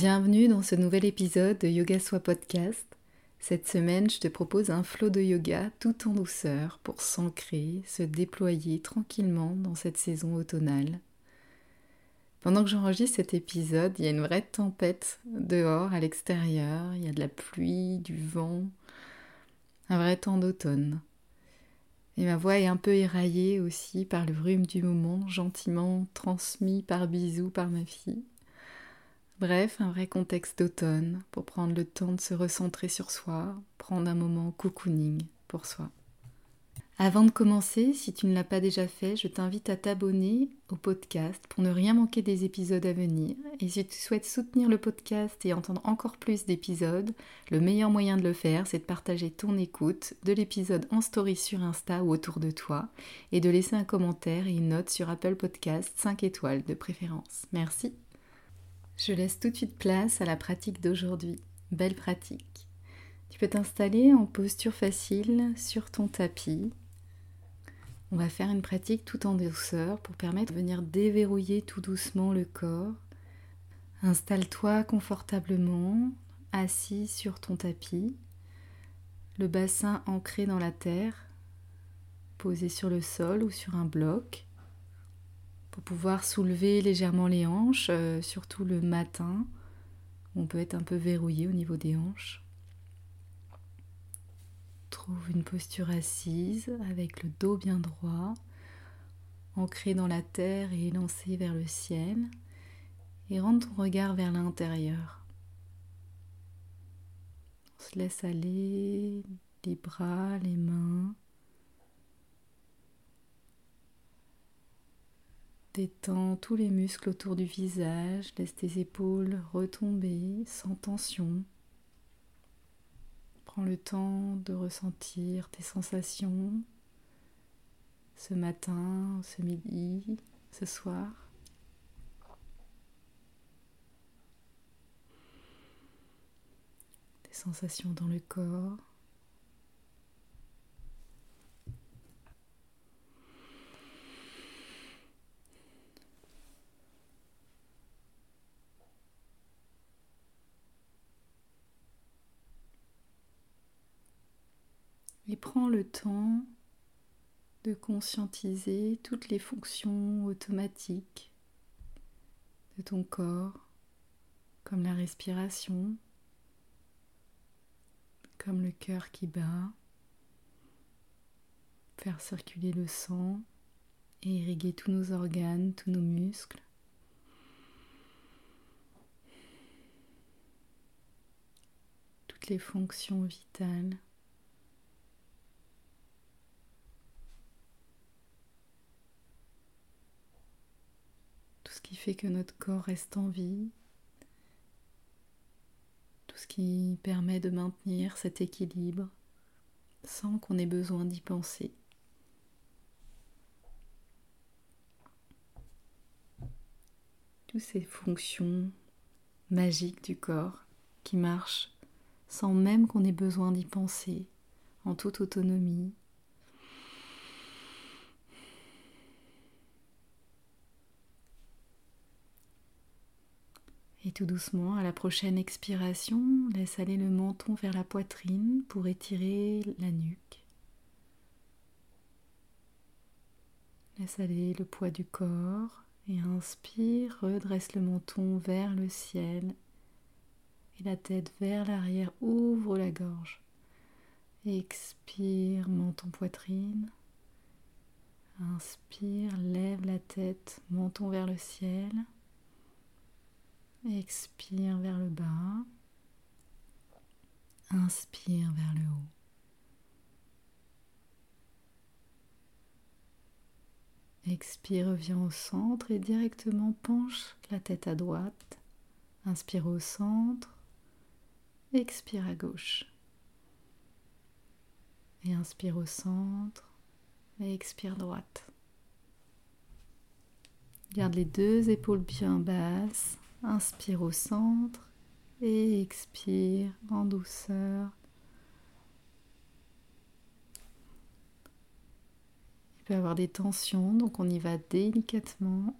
Bienvenue dans ce nouvel épisode de Yoga Soit Podcast. Cette semaine, je te propose un flot de yoga tout en douceur pour s'ancrer, se déployer tranquillement dans cette saison automnale. Pendant que j'enregistre cet épisode, il y a une vraie tempête dehors à l'extérieur, il y a de la pluie, du vent, un vrai temps d'automne. Et ma voix est un peu éraillée aussi par le rhume du moment, gentiment transmis par bisous par ma fille. Bref, un vrai contexte d'automne pour prendre le temps de se recentrer sur soi, prendre un moment cocooning pour soi. Avant de commencer, si tu ne l'as pas déjà fait, je t'invite à t'abonner au podcast pour ne rien manquer des épisodes à venir. Et si tu souhaites soutenir le podcast et entendre encore plus d'épisodes, le meilleur moyen de le faire, c'est de partager ton écoute de l'épisode en story sur Insta ou autour de toi et de laisser un commentaire et une note sur Apple Podcast 5 étoiles de préférence. Merci. Je laisse tout de suite place à la pratique d'aujourd'hui. Belle pratique. Tu peux t'installer en posture facile sur ton tapis. On va faire une pratique tout en douceur pour permettre de venir déverrouiller tout doucement le corps. Installe-toi confortablement, assis sur ton tapis, le bassin ancré dans la terre, posé sur le sol ou sur un bloc pour pouvoir soulever légèrement les hanches, euh, surtout le matin. On peut être un peu verrouillé au niveau des hanches. Trouve une posture assise avec le dos bien droit, ancré dans la terre et élancé vers le ciel. Et rends ton regard vers l'intérieur. On se laisse aller les bras, les mains, Détends tous les muscles autour du visage, laisse tes épaules retomber sans tension. Prends le temps de ressentir tes sensations ce matin, ce midi, ce soir. Des sensations dans le corps. et prends le temps de conscientiser toutes les fonctions automatiques de ton corps, comme la respiration, comme le cœur qui bat, faire circuler le sang et irriguer tous nos organes, tous nos muscles. Toutes les fonctions vitales. qui fait que notre corps reste en vie, tout ce qui permet de maintenir cet équilibre sans qu'on ait besoin d'y penser. Toutes ces fonctions magiques du corps qui marchent sans même qu'on ait besoin d'y penser, en toute autonomie, Et tout doucement, à la prochaine expiration, laisse aller le menton vers la poitrine pour étirer la nuque. Laisse aller le poids du corps et inspire, redresse le menton vers le ciel et la tête vers l'arrière, ouvre la gorge. Expire, menton poitrine. Inspire, lève la tête, menton vers le ciel. Expire vers le bas. Inspire vers le haut. Expire, reviens au centre et directement penche la tête à droite. Inspire au centre. Expire à gauche. Et inspire au centre. Et expire droite. Garde les deux épaules bien basses. Inspire au centre et expire en douceur. Il peut y avoir des tensions, donc on y va délicatement.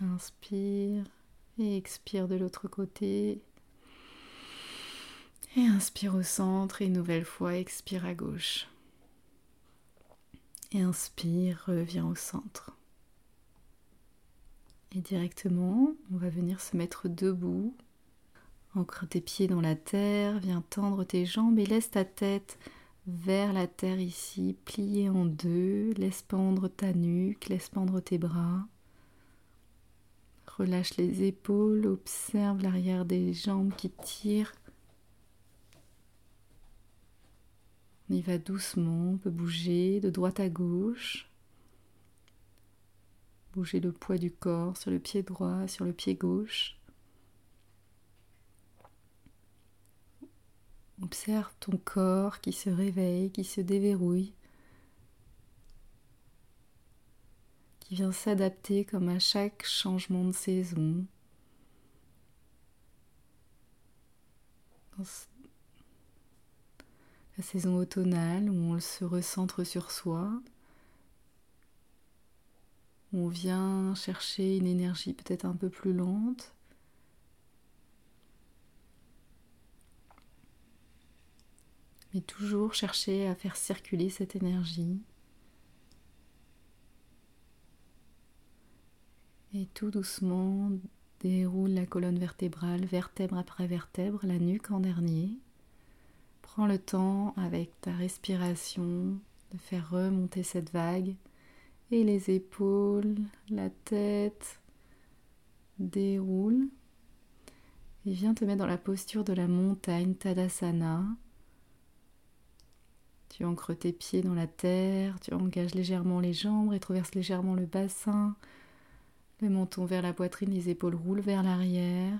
Inspire et expire de l'autre côté. Et inspire au centre et nouvelle fois expire à gauche. Et inspire, reviens au centre. Et directement, on va venir se mettre debout. Ancre tes pieds dans la terre, viens tendre tes jambes et laisse ta tête vers la terre ici, pliée en deux. Laisse pendre ta nuque, laisse pendre tes bras. Relâche les épaules, observe l'arrière des jambes qui tirent. On y va doucement, on peut bouger de droite à gauche. Bouger le poids du corps sur le pied droit, sur le pied gauche. Observe ton corps qui se réveille, qui se déverrouille, qui vient s'adapter comme à chaque changement de saison. La saison automnale où on se recentre sur soi, on vient chercher une énergie peut-être un peu plus lente. Mais toujours chercher à faire circuler cette énergie. Et tout doucement déroule la colonne vertébrale, vertèbre après vertèbre, la nuque en dernier. Prends le temps avec ta respiration de faire remonter cette vague et les épaules, la tête déroule et viens te mettre dans la posture de la montagne Tadasana. Tu ancres tes pieds dans la terre, tu engages légèrement les jambes, rétroverses légèrement le bassin, le menton vers la poitrine, les épaules roulent vers l'arrière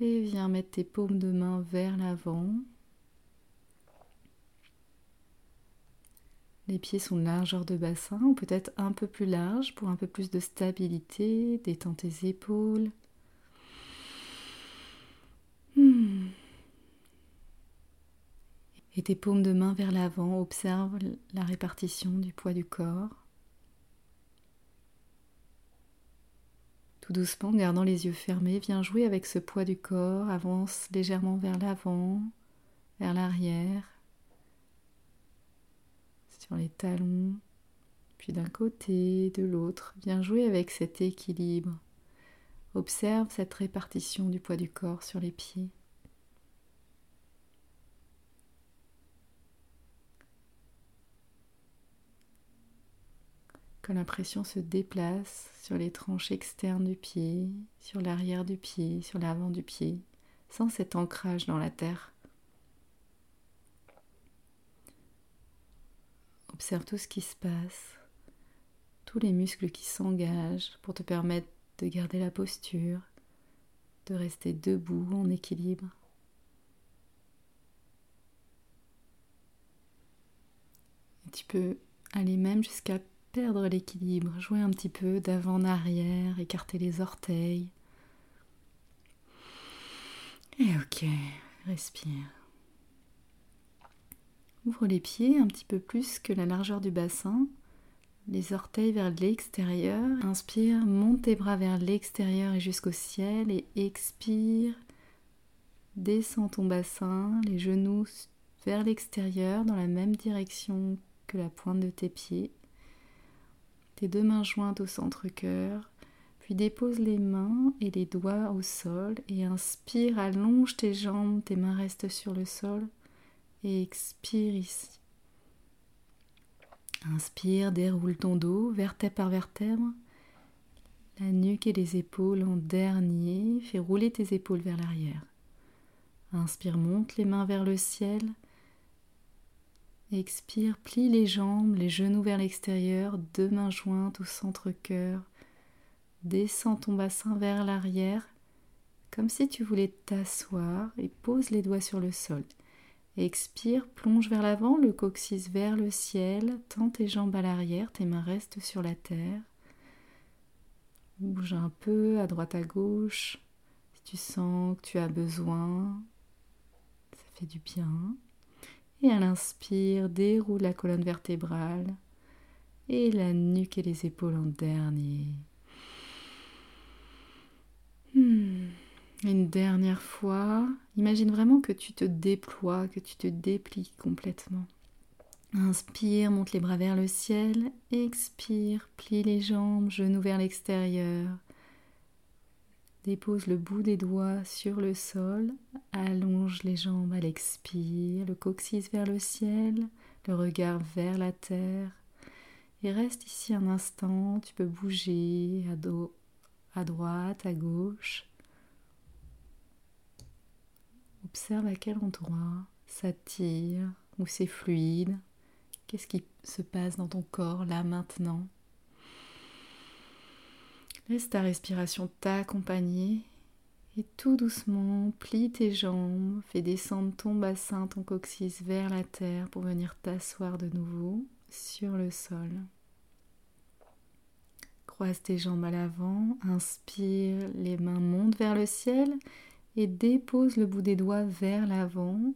et viens mettre tes paumes de main vers l'avant. Les pieds sont de largeur de bassin ou peut-être un peu plus large pour un peu plus de stabilité. Détends tes épaules. Hmm. Et tes paumes de main vers l'avant. Observe la répartition du poids du corps. Tout doucement, gardant les yeux fermés, viens jouer avec ce poids du corps. Avance légèrement vers l'avant, vers l'arrière sur les talons, puis d'un côté, de l'autre. Viens jouer avec cet équilibre. Observe cette répartition du poids du corps sur les pieds. Quand la pression se déplace sur les tranches externes du pied, sur l'arrière du pied, sur l'avant du pied, sans cet ancrage dans la terre. Observe tout ce qui se passe, tous les muscles qui s'engagent pour te permettre de garder la posture, de rester debout en équilibre. Tu peux aller même jusqu'à perdre l'équilibre, jouer un petit peu d'avant en arrière, écarter les orteils. Et ok, respire. Ouvre les pieds un petit peu plus que la largeur du bassin. Les orteils vers l'extérieur. Inspire, monte tes bras vers l'extérieur et jusqu'au ciel. Et expire. Descends ton bassin, les genoux vers l'extérieur dans la même direction que la pointe de tes pieds. Tes deux mains jointes au centre-cœur. Puis dépose les mains et les doigts au sol et inspire, allonge tes jambes, tes mains restent sur le sol expire ici. Inspire, déroule ton dos, vertèbre par vertèbre, la nuque et les épaules en dernier. Fais rouler tes épaules vers l'arrière. Inspire, monte les mains vers le ciel. Expire, plie les jambes, les genoux vers l'extérieur, deux mains jointes au centre-cœur. Descends ton bassin vers l'arrière, comme si tu voulais t'asseoir et pose les doigts sur le sol. Expire, plonge vers l'avant, le coccyx vers le ciel, tends tes jambes à l'arrière, tes mains restent sur la terre. Bouge un peu à droite à gauche. Si tu sens que tu as besoin, ça fait du bien. Et à l'inspire, déroule la colonne vertébrale et la nuque et les épaules en dernier. Hmm. Une dernière fois, imagine vraiment que tu te déploies, que tu te déplies complètement. Inspire, monte les bras vers le ciel. Expire, plie les jambes, genoux vers l'extérieur. Dépose le bout des doigts sur le sol. Allonge les jambes à l'expire, le coccyx vers le ciel, le regard vers la terre. Et reste ici un instant. Tu peux bouger à, dos, à droite, à gauche. Observe à quel endroit ça tire ou c'est fluide. Qu'est-ce qui se passe dans ton corps là maintenant? Laisse ta respiration t'accompagner et tout doucement plie tes jambes, fais descendre ton bassin, ton coccyx vers la terre pour venir t'asseoir de nouveau sur le sol. Croise tes jambes à l'avant, inspire, les mains montent vers le ciel et dépose le bout des doigts vers l'avant.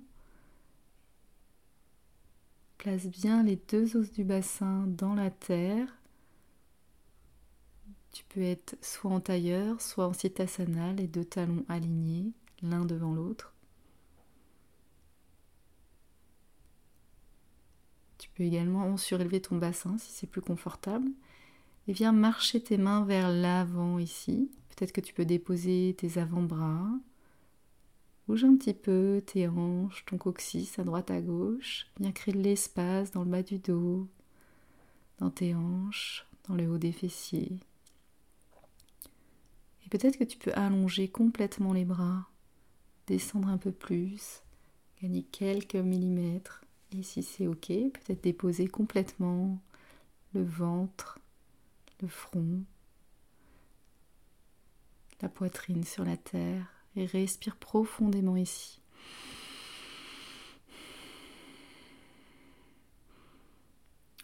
Place bien les deux os du bassin dans la terre. Tu peux être soit en tailleur, soit en sitasana, les deux talons alignés, l'un devant l'autre. Tu peux également surélever ton bassin si c'est plus confortable. Et viens marcher tes mains vers l'avant ici. Peut-être que tu peux déposer tes avant-bras Bouge un petit peu tes hanches, ton coccyx à droite à gauche. Viens créer de l'espace dans le bas du dos, dans tes hanches, dans le haut des fessiers. Et peut-être que tu peux allonger complètement les bras, descendre un peu plus, gagner quelques millimètres. Et si c'est ok, peut-être déposer complètement le ventre, le front, la poitrine sur la terre et respire profondément ici.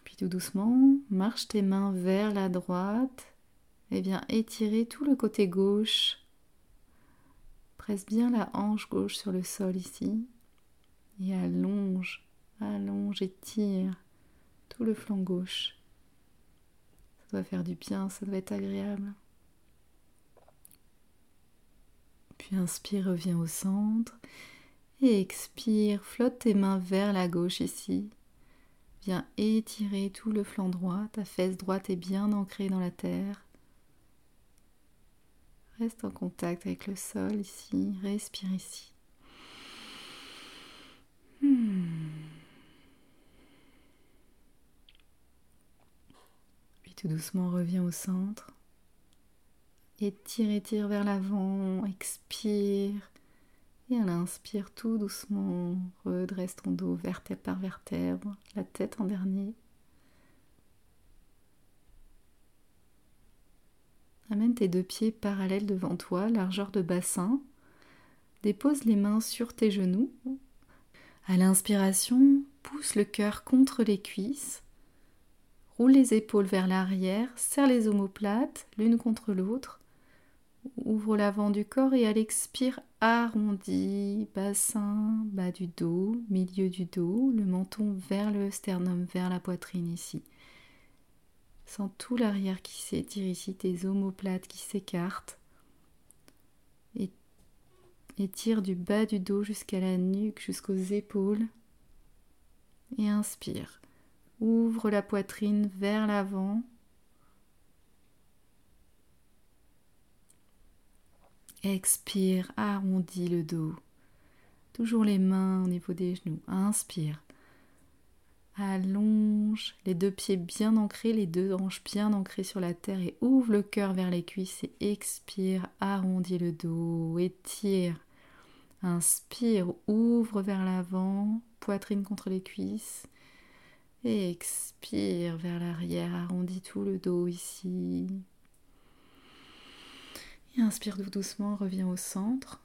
Puis tout doucement, marche tes mains vers la droite et viens étirer tout le côté gauche. Presse bien la hanche gauche sur le sol ici et allonge, allonge et tire tout le flanc gauche. Ça doit faire du bien, ça doit être agréable. Puis inspire, reviens au centre. Et expire, flotte tes mains vers la gauche ici. Viens étirer tout le flanc droit. Ta fesse droite est bien ancrée dans la terre. Reste en contact avec le sol ici. Respire ici. Hmm. Puis tout doucement reviens au centre. Étire, étire vers l'avant, expire. Et à l'inspire tout doucement, redresse ton dos vertèbre par vertèbre, la tête en dernier. Amène tes deux pieds parallèles devant toi, largeur de bassin. Dépose les mains sur tes genoux. À l'inspiration, pousse le cœur contre les cuisses. Roule les épaules vers l'arrière, serre les omoplates l'une contre l'autre. Ouvre l'avant du corps et à l'expire arrondi, bassin, bas du dos, milieu du dos, le menton vers le sternum, vers la poitrine ici. Sens tout l'arrière qui s'étire ici, tes omoplates qui s'écartent. Et étire du bas du dos jusqu'à la nuque, jusqu'aux épaules. Et inspire. Ouvre la poitrine vers l'avant Expire, arrondis le dos. Toujours les mains au niveau des genoux. Inspire. Allonge les deux pieds bien ancrés, les deux hanches bien ancrées sur la terre et ouvre le cœur vers les cuisses et expire, arrondis le dos, étire. Inspire, ouvre vers l'avant, poitrine contre les cuisses. Et expire vers l'arrière, arrondis tout le dos ici. Inspire doucement, reviens au centre.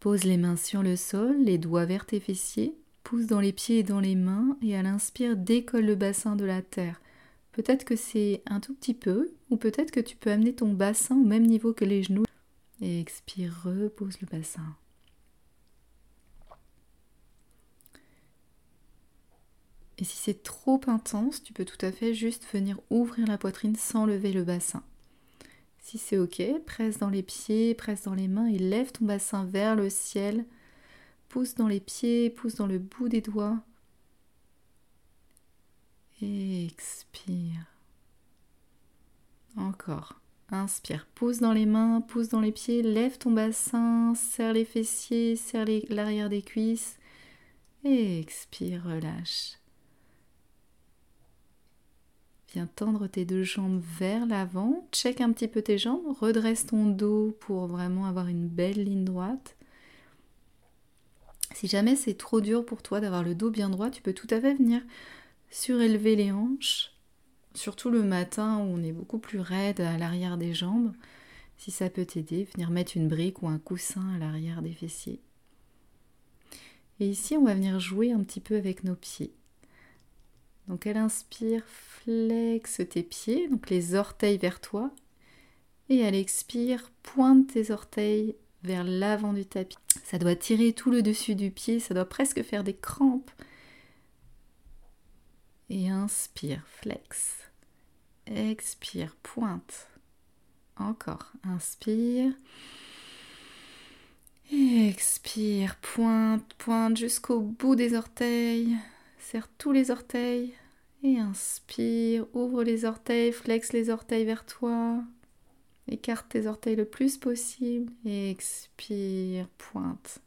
Pose les mains sur le sol, les doigts vers tes fessiers. Pousse dans les pieds et dans les mains et à l'inspire décolle le bassin de la terre. Peut-être que c'est un tout petit peu, ou peut-être que tu peux amener ton bassin au même niveau que les genoux. Et expire, repose le bassin. Et si c'est trop intense, tu peux tout à fait juste venir ouvrir la poitrine sans lever le bassin. Si c'est ok, presse dans les pieds, presse dans les mains et lève ton bassin vers le ciel. Pousse dans les pieds, pousse dans le bout des doigts. expire. Encore. Inspire, pousse dans les mains, pousse dans les pieds, lève ton bassin, serre les fessiers, serre l'arrière des cuisses. expire, relâche. Tendre tes deux jambes vers l'avant. Check un petit peu tes jambes. Redresse ton dos pour vraiment avoir une belle ligne droite. Si jamais c'est trop dur pour toi d'avoir le dos bien droit, tu peux tout à fait venir surélever les hanches. Surtout le matin où on est beaucoup plus raide à l'arrière des jambes. Si ça peut t'aider, venir mettre une brique ou un coussin à l'arrière des fessiers. Et ici, on va venir jouer un petit peu avec nos pieds. Donc elle inspire, flexe tes pieds, donc les orteils vers toi. Et elle expire, pointe tes orteils vers l'avant du tapis. Ça doit tirer tout le dessus du pied, ça doit presque faire des crampes. Et inspire, flex. Expire, pointe. Encore, inspire. Expire, pointe, pointe jusqu'au bout des orteils. Serre tous les orteils et inspire, ouvre les orteils, flex les orteils vers toi. Écarte tes orteils le plus possible et expire, pointe.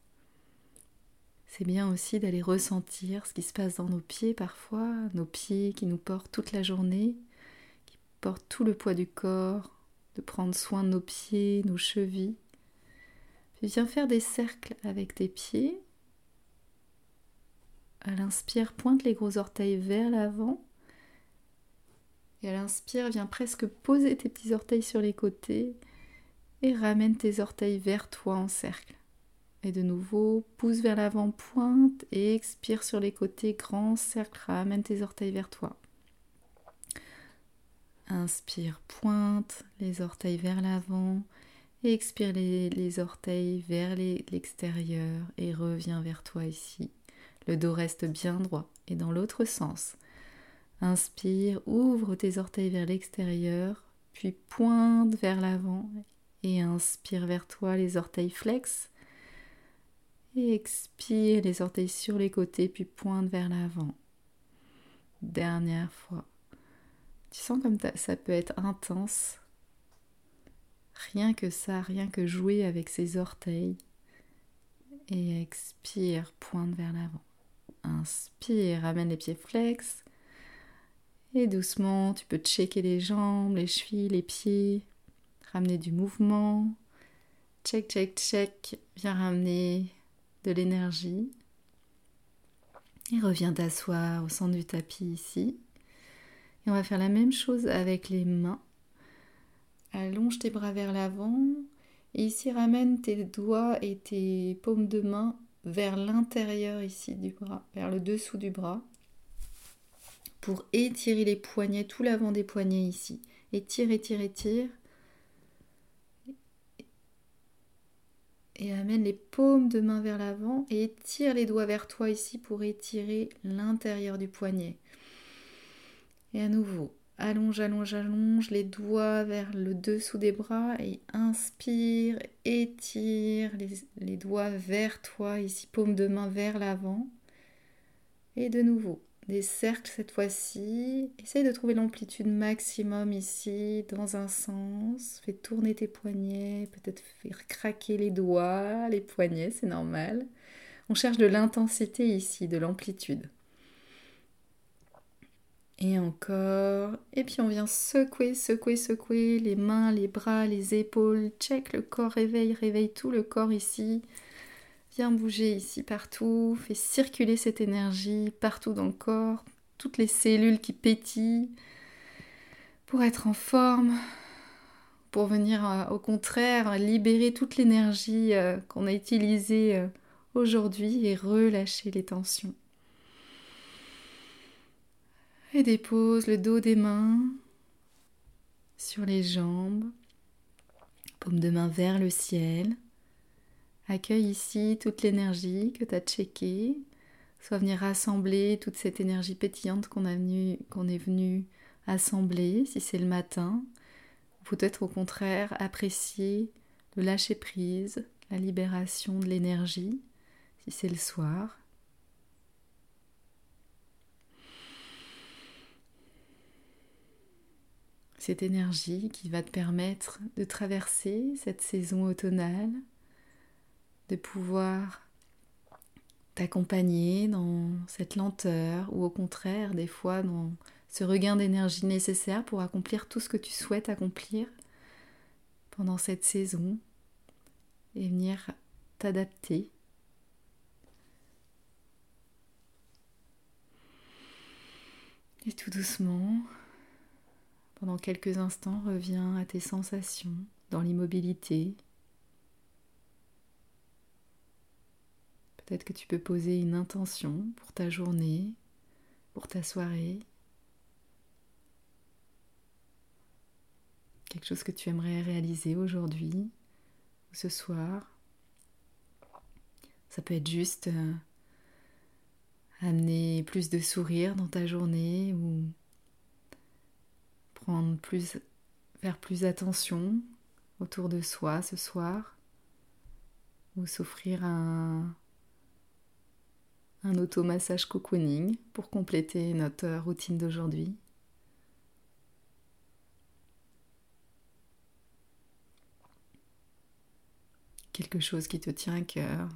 C'est bien aussi d'aller ressentir ce qui se passe dans nos pieds parfois, nos pieds qui nous portent toute la journée, qui portent tout le poids du corps, de prendre soin de nos pieds, nos chevilles. Puis viens faire des cercles avec tes pieds à l'inspire, pointe les gros orteils vers l'avant. Et à l'inspire, viens presque poser tes petits orteils sur les côtés et ramène tes orteils vers toi en cercle. Et de nouveau, pousse vers l'avant, pointe et expire sur les côtés, grand cercle, ramène tes orteils vers toi. Inspire, pointe les orteils vers l'avant, expire les, les orteils vers l'extérieur et reviens vers toi ici. Le dos reste bien droit et dans l'autre sens. Inspire, ouvre tes orteils vers l'extérieur, puis pointe vers l'avant et inspire vers toi les orteils flex. Et expire les orteils sur les côtés, puis pointe vers l'avant. Dernière fois. Tu sens comme ça peut être intense. Rien que ça, rien que jouer avec ses orteils. Et expire, pointe vers l'avant. Inspire, ramène les pieds flex. Et doucement, tu peux checker les jambes, les chevilles, les pieds. Ramener du mouvement. Check, check, check. Viens ramener de l'énergie. Et reviens t'asseoir au centre du tapis ici. Et on va faire la même chose avec les mains. Allonge tes bras vers l'avant. Et ici, ramène tes doigts et tes paumes de main vers l'intérieur ici du bras, vers le dessous du bras, pour étirer les poignets, tout l'avant des poignets ici. Étire, étire, étire. Et amène les paumes de main vers l'avant et étire les doigts vers toi ici pour étirer l'intérieur du poignet. Et à nouveau, Allonge, allonge, allonge les doigts vers le dessous des bras et inspire, étire les, doigts vers toi, ici paume de main vers l'avant. Et de nouveau, des cercles cette fois-ci. Essaye de trouver l'amplitude maximum ici dans un sens. Fais tourner tes poignets, peut-être faire craquer les doigts, les poignets, c'est normal. On cherche de l'intensité ici, de l'amplitude. Et encore. Et puis on vient secouer, secouer, secouer les mains, les bras, les épaules. Check le corps, réveille, réveille tout le corps ici. Viens bouger ici partout. Fais circuler cette énergie partout dans le corps. toutes les cellules qui pétillent pour être en forme, pour venir euh, au contraire libérer toute l'énergie euh, qu'on a utilisée euh, aujourd'hui et relâcher les tensions. Et dépose le dos des mains sur les jambes, paume de main vers le ciel. Accueille ici toute l'énergie que tu as checkée, soit venir rassembler toute cette énergie pétillante qu'on qu'on est venu assembler si c'est le matin, peut-être au contraire apprécier le lâcher prise, la libération de l'énergie si c'est le soir. Cette énergie qui va te permettre de traverser cette saison automnale, de pouvoir t'accompagner dans cette lenteur ou au contraire des fois dans ce regain d'énergie nécessaire pour accomplir tout ce que tu souhaites accomplir pendant cette saison et venir t'adapter. Et tout doucement, pendant quelques instants, reviens à tes sensations dans l'immobilité. Peut-être que tu peux poser une intention pour ta journée, pour ta soirée. quelque chose que tu aimerais réaliser aujourd'hui ou ce soir. Ça peut être juste euh, amener plus de sourire dans ta journée ou prendre plus, faire plus attention autour de soi ce soir ou s'offrir un, un automassage cocooning pour compléter notre routine d'aujourd'hui. quelque chose qui te tient à cœur.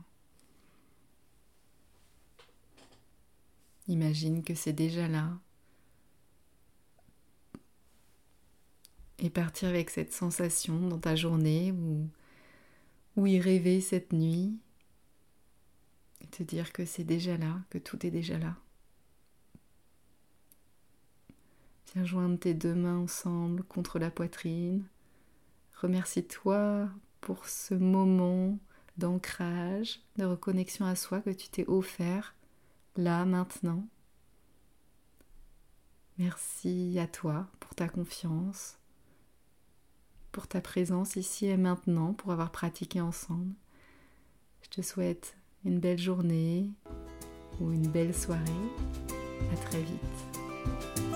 Imagine que c'est déjà là. Et partir avec cette sensation dans ta journée ou, y rêver cette nuit. Et te dire que c'est déjà là, que tout est déjà là. Viens joindre tes deux mains ensemble contre la poitrine. Remercie-toi pour ce moment d'ancrage, de reconnexion à soi que tu t'es offert là, maintenant. Merci à toi pour ta confiance, pour ta présence ici et maintenant, pour avoir pratiqué ensemble. Je te souhaite une belle journée ou une belle soirée. À très vite.